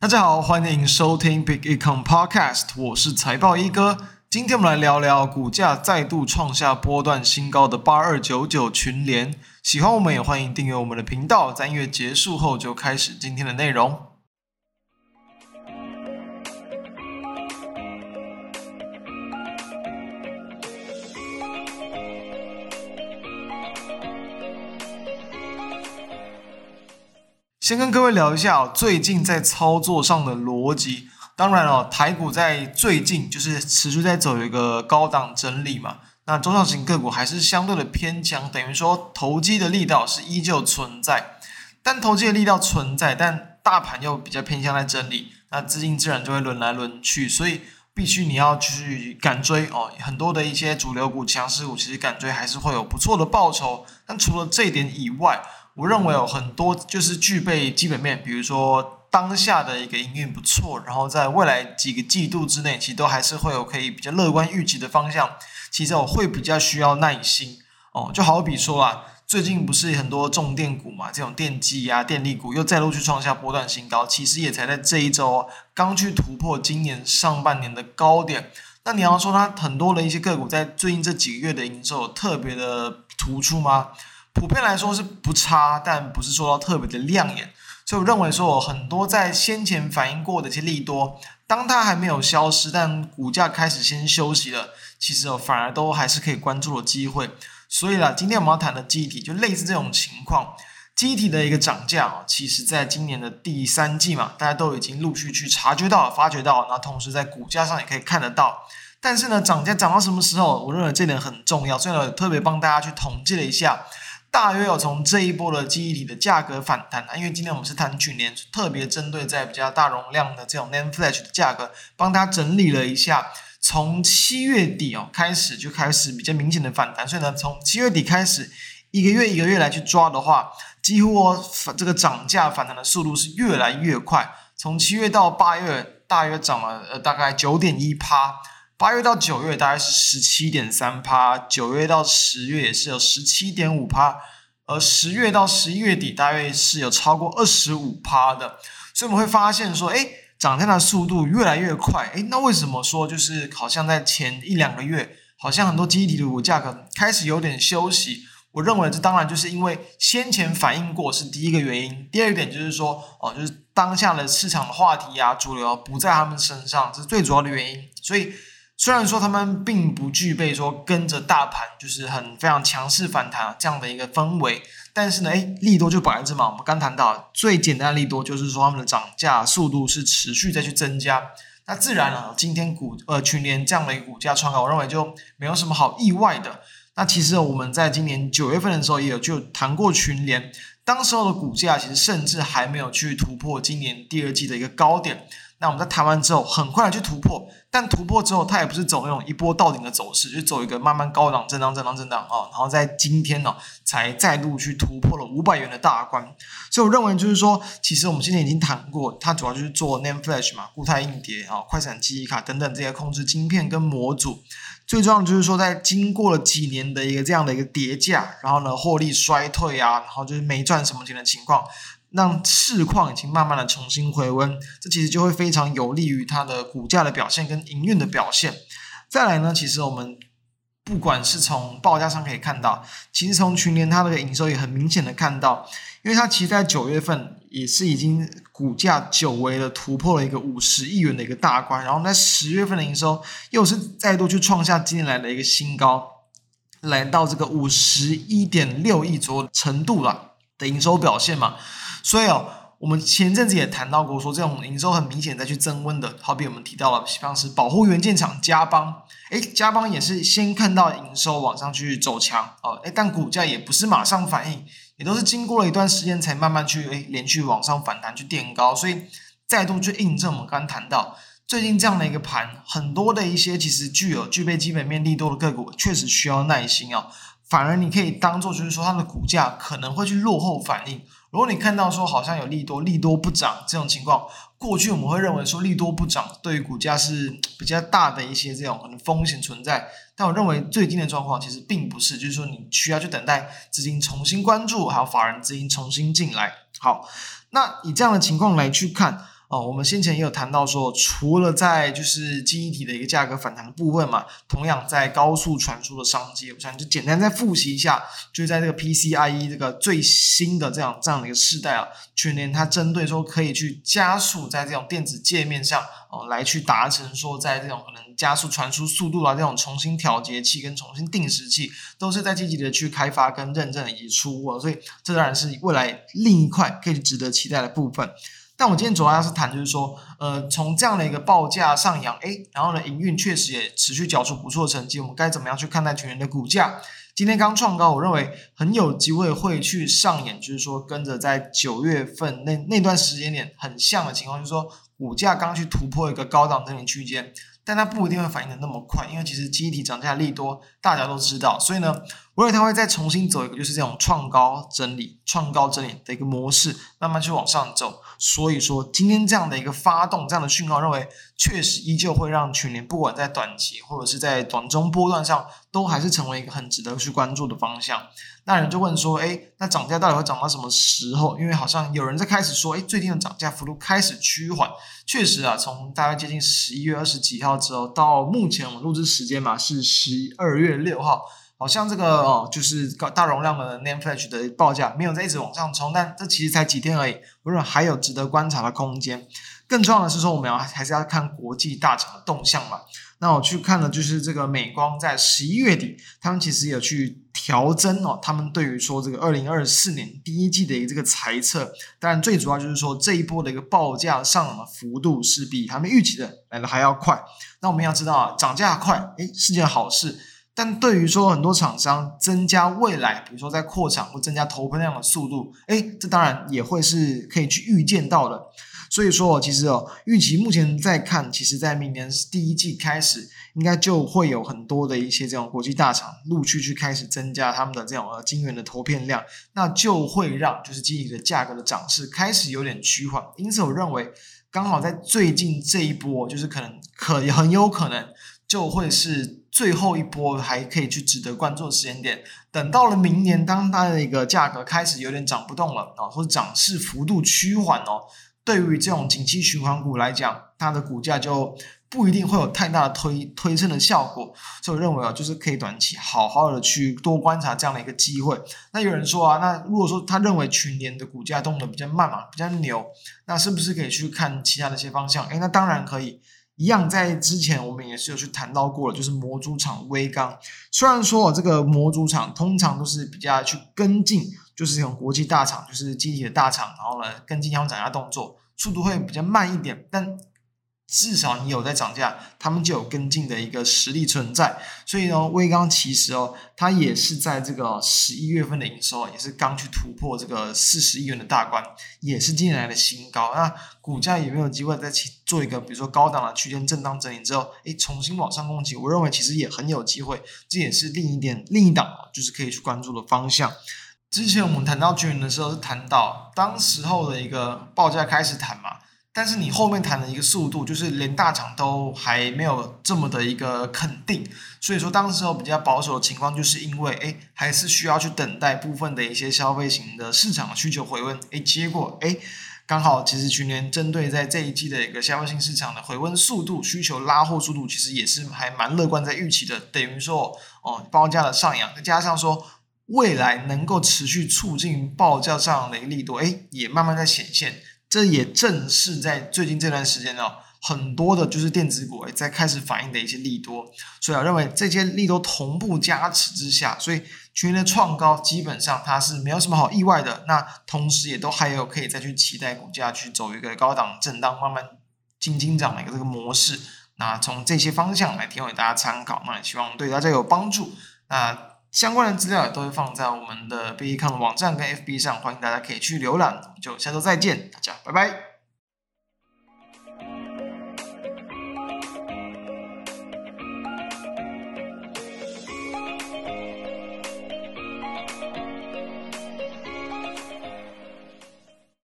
大家好，欢迎收听 Big Econ Podcast，我是财报一哥。今天我们来聊聊股价再度创下波段新高的八二九九群联。喜欢我们也欢迎订阅我们的频道。在音乐结束后，就开始今天的内容。先跟各位聊一下最近在操作上的逻辑。当然了，台股在最近就是持续在走一个高档整理嘛。那中小型个股还是相对的偏强，等于说投机的力道是依旧存在。但投机的力道存在，但大盘又比较偏向在整理，那资金自然就会轮来轮去，所以必须你要去赶追哦。很多的一些主流股、强势股，其实赶追还是会有不错的报酬。但除了这一点以外，我认为有很多就是具备基本面，比如说当下的一个营运不错，然后在未来几个季度之内，其实都还是会有可以比较乐观预期的方向。其实我会比较需要耐心哦，就好比说啦，最近不是很多重电股嘛，这种电机啊、电力股又再陆续创下波段新高，其实也才在这一周刚去突破今年上半年的高点。那你要说它很多的一些个股在最近这几个月的营收特别的突出吗？普遍来说是不差，但不是说到特别的亮眼，所以我认为说很多在先前反映过的一些利多，当它还没有消失，但股价开始先休息了，其实哦反而都还是可以关注的机会。所以啦，今天我们要谈的记忆体就类似这种情况，记忆体的一个涨价哦，其实在今年的第三季嘛，大家都已经陆续去察觉到、发觉到，那同时在股价上也可以看得到。但是呢，涨价涨到什么时候？我认为这点很重要，所以呢，特别帮大家去统计了一下。大约有从这一波的记忆体的价格反弹啊，因为今天我们是谈去年，特别针对在比较大容量的这种 NAND Flash 的价格，帮大家整理了一下，从七月底哦开始就开始比较明显的反弹，所以呢，从七月底开始，一个月一个月来去抓的话，几乎哦这个涨价反弹的速度是越来越快，从七月到八月大约涨了呃大概九点一趴。八月到九月大概是十七点三趴，九月到十月也是有十七点五趴，而十月到十一月底大约是有超过二十五趴的，所以我们会发现说，诶，涨价的速度越来越快，诶，那为什么说就是好像在前一两个月，好像很多基体的股价格开始有点休息？我认为这当然就是因为先前反映过是第一个原因，第二点就是说，哦，就是当下的市场的话题啊，主流不在他们身上，这是最主要的原因，所以。虽然说他们并不具备说跟着大盘就是很非常强势反弹这样的一个氛围，但是呢，诶，利多就百分之嘛。我们刚谈到最简单的利多就是说他们的涨价速度是持续再去增加，那自然了，今天股呃群联这样的一个股价创高，我认为就没有什么好意外的。那其实我们在今年九月份的时候也有就谈过群联，当时候的股价其实甚至还没有去突破今年第二季的一个高点。那我们在谈完之后，很快的去突破，但突破之后，它也不是走那种一波到顶的走势，就走一个慢慢高档震荡、震荡、震荡啊、然后在今天呢、哦，才再度去突破了五百元的大关。所以我认为就是说，其实我们现在已经谈过，它主要就是做 NAND Flash 嘛，固态硬碟啊、快闪记忆卡等等这些控制晶片跟模组。最重要就是说，在经过了几年的一个这样的一个叠价，然后呢，获利衰退啊，然后就是没赚什么钱的情况。让市况已经慢慢的重新回温，这其实就会非常有利于它的股价的表现跟营运的表现。再来呢，其实我们不管是从报价上可以看到，其实从群联它的营收也很明显的看到，因为它其实在九月份也是已经股价久违的突破了一个五十亿元的一个大关，然后在十月份的营收又是再度去创下今年来的一个新高，来到这个五十一点六亿左右的程度了的营收表现嘛。所以哦，我们前阵子也谈到过，说这种营收很明显在去增温的，好比我们提到了，像是保护元件厂嘉邦，诶，嘉邦也是先看到营收往上去走强哦，诶，但股价也不是马上反应，也都是经过了一段时间才慢慢去诶连续往上反弹去垫高，所以再度去印证我们刚刚谈到最近这样的一个盘，很多的一些其实具有具备基本面利多的个股，确实需要耐心哦。反而你可以当做就是说它的股价可能会去落后反应。如果你看到说好像有利多，利多不涨这种情况，过去我们会认为说利多不涨对于股价是比较大的一些这种可能风险存在。但我认为最近的状况其实并不是，就是说你需要去等待资金重新关注，还有法人资金重新进来。好，那以这样的情况来去看，哦，我们先前也有谈到说，除了在就是记忆体的一个价格反弹的部分嘛，同样在高速传输的商机，我想就简单再复习一下，就在这个 PCIe 这个最新的这样这样的一个世代啊，去年它针对说可以去加速在这种电子界面上哦，来去达成说在这种可能加速传输速度啊，这种重新调节器跟重新定时器，都是在积极的去开发跟认证以及出货，所以这当然是未来另一块可以值得期待的部分。但我今天主要要是谈，就是说，呃，从这样的一个报价上扬，诶，然后呢，营运确实也持续缴出不错的成绩，我们该怎么样去看待全年的股价？今天刚创高，我认为很有机会会去上演，就是说跟着在九月份那那段时间点很像的情况，就是说股价刚去突破一个高档整理区间。但它不一定会反应的那么快，因为其实基体涨价利多，大家都知道，所以呢，我认为它会再重新走一个就是这种创高整理、创高整理的一个模式，慢慢去往上走。所以说，今天这样的一个发动，这样的讯号，认为确实依旧会让全年不管在短期或者是在短中波段上，都还是成为一个很值得去关注的方向。那人就问说，诶，那涨价到底会涨到什么时候？因为好像有人在开始说，诶，最近的涨价幅度开始趋缓。确实啊，从大概接近十一月二十几号之后，到目前我们录制时间嘛是十二月六号，好像这个哦，就是大容量的 NAND Flash 的报价没有在一直往上冲，但这其实才几天而已，我认为还有值得观察的空间。更重要的是说，我们要还是要看国际大厂的动向嘛。那我去看了，就是这个美光在十一月底，他们其实有去调增哦，他们对于说这个二零二四年第一季的一个这个财测，当然最主要就是说这一波的一个报价上涨的幅度是比他们预期的来的还要快。那我们要知道啊，涨价快，诶，是件好事，但对于说很多厂商增加未来，比如说在扩厂或增加投片量的速度，诶，这当然也会是可以去预见到的。所以说，其实哦，预期目前在看，其实在明年第一季开始，应该就会有很多的一些这种国际大厂陆续去开始增加他们的这种呃晶圆的投片量，那就会让就是记忆的价格的涨势开始有点趋缓。因此，我认为刚好在最近这一波，就是可能可很有可能就会是最后一波还可以去值得关注的时间点。等到了明年，当它的一个价格开始有点涨不动了啊，或者涨势幅度趋缓哦。对于这种景气循环股来讲，它的股价就不一定会有太大的推推升的效果，所以我认为啊，就是可以短期好好的去多观察这样的一个机会。那有人说啊，那如果说他认为全年的股价动得比较慢嘛，比较牛，那是不是可以去看其他的一些方向？诶，那当然可以。一样在之前我们也是有去谈到过了，就是模组厂微钢，虽然说这个模组厂通常都是比较去跟进。就是这种国际大厂，就是集体的大厂，然后呢，跟进他们涨价动作，速度会比较慢一点，但至少你有在涨价，他们就有跟进的一个实力存在。所以呢，威刚其实哦，它也是在这个十一月份的营收，也是刚去突破这个四十亿元的大关，也是近年来的新高。那股价有没有机会再去做一个，比如说高档的区间震荡整理之后，诶，重新往上攻击？我认为其实也很有机会，这也是另一点另一档就是可以去关注的方向。之前我们谈到军人的时候，是谈到当时候的一个报价开始谈嘛，但是你后面谈的一个速度，就是连大厂都还没有这么的一个肯定，所以说当时候比较保守的情况，就是因为诶还是需要去等待部分的一些消费型的市场需求回温，诶结果诶刚好其实去年针对在这一季的一个消费性市场的回温速度、需求拉货速度，其实也是还蛮乐观在预期的，等于说哦报价的上扬，再加上说。未来能够持续促进报价上的一个力度，哎，也慢慢在显现。这也正是在最近这段时间呢，很多的就是电子股在开始反映的一些利多。所以我认为这些利多同步加持之下，所以全年的创高基本上它是没有什么好意外的。那同时也都还有可以再去期待股价去走一个高档震荡，慢慢进进涨的一个这个模式。那从这些方向来提供给大家参考，那也希望对大家有帮助。那。相关的资料也都会放在我们的贝克康的网站跟 FB 上，欢迎大家可以去浏览。就下周再见，大家拜拜。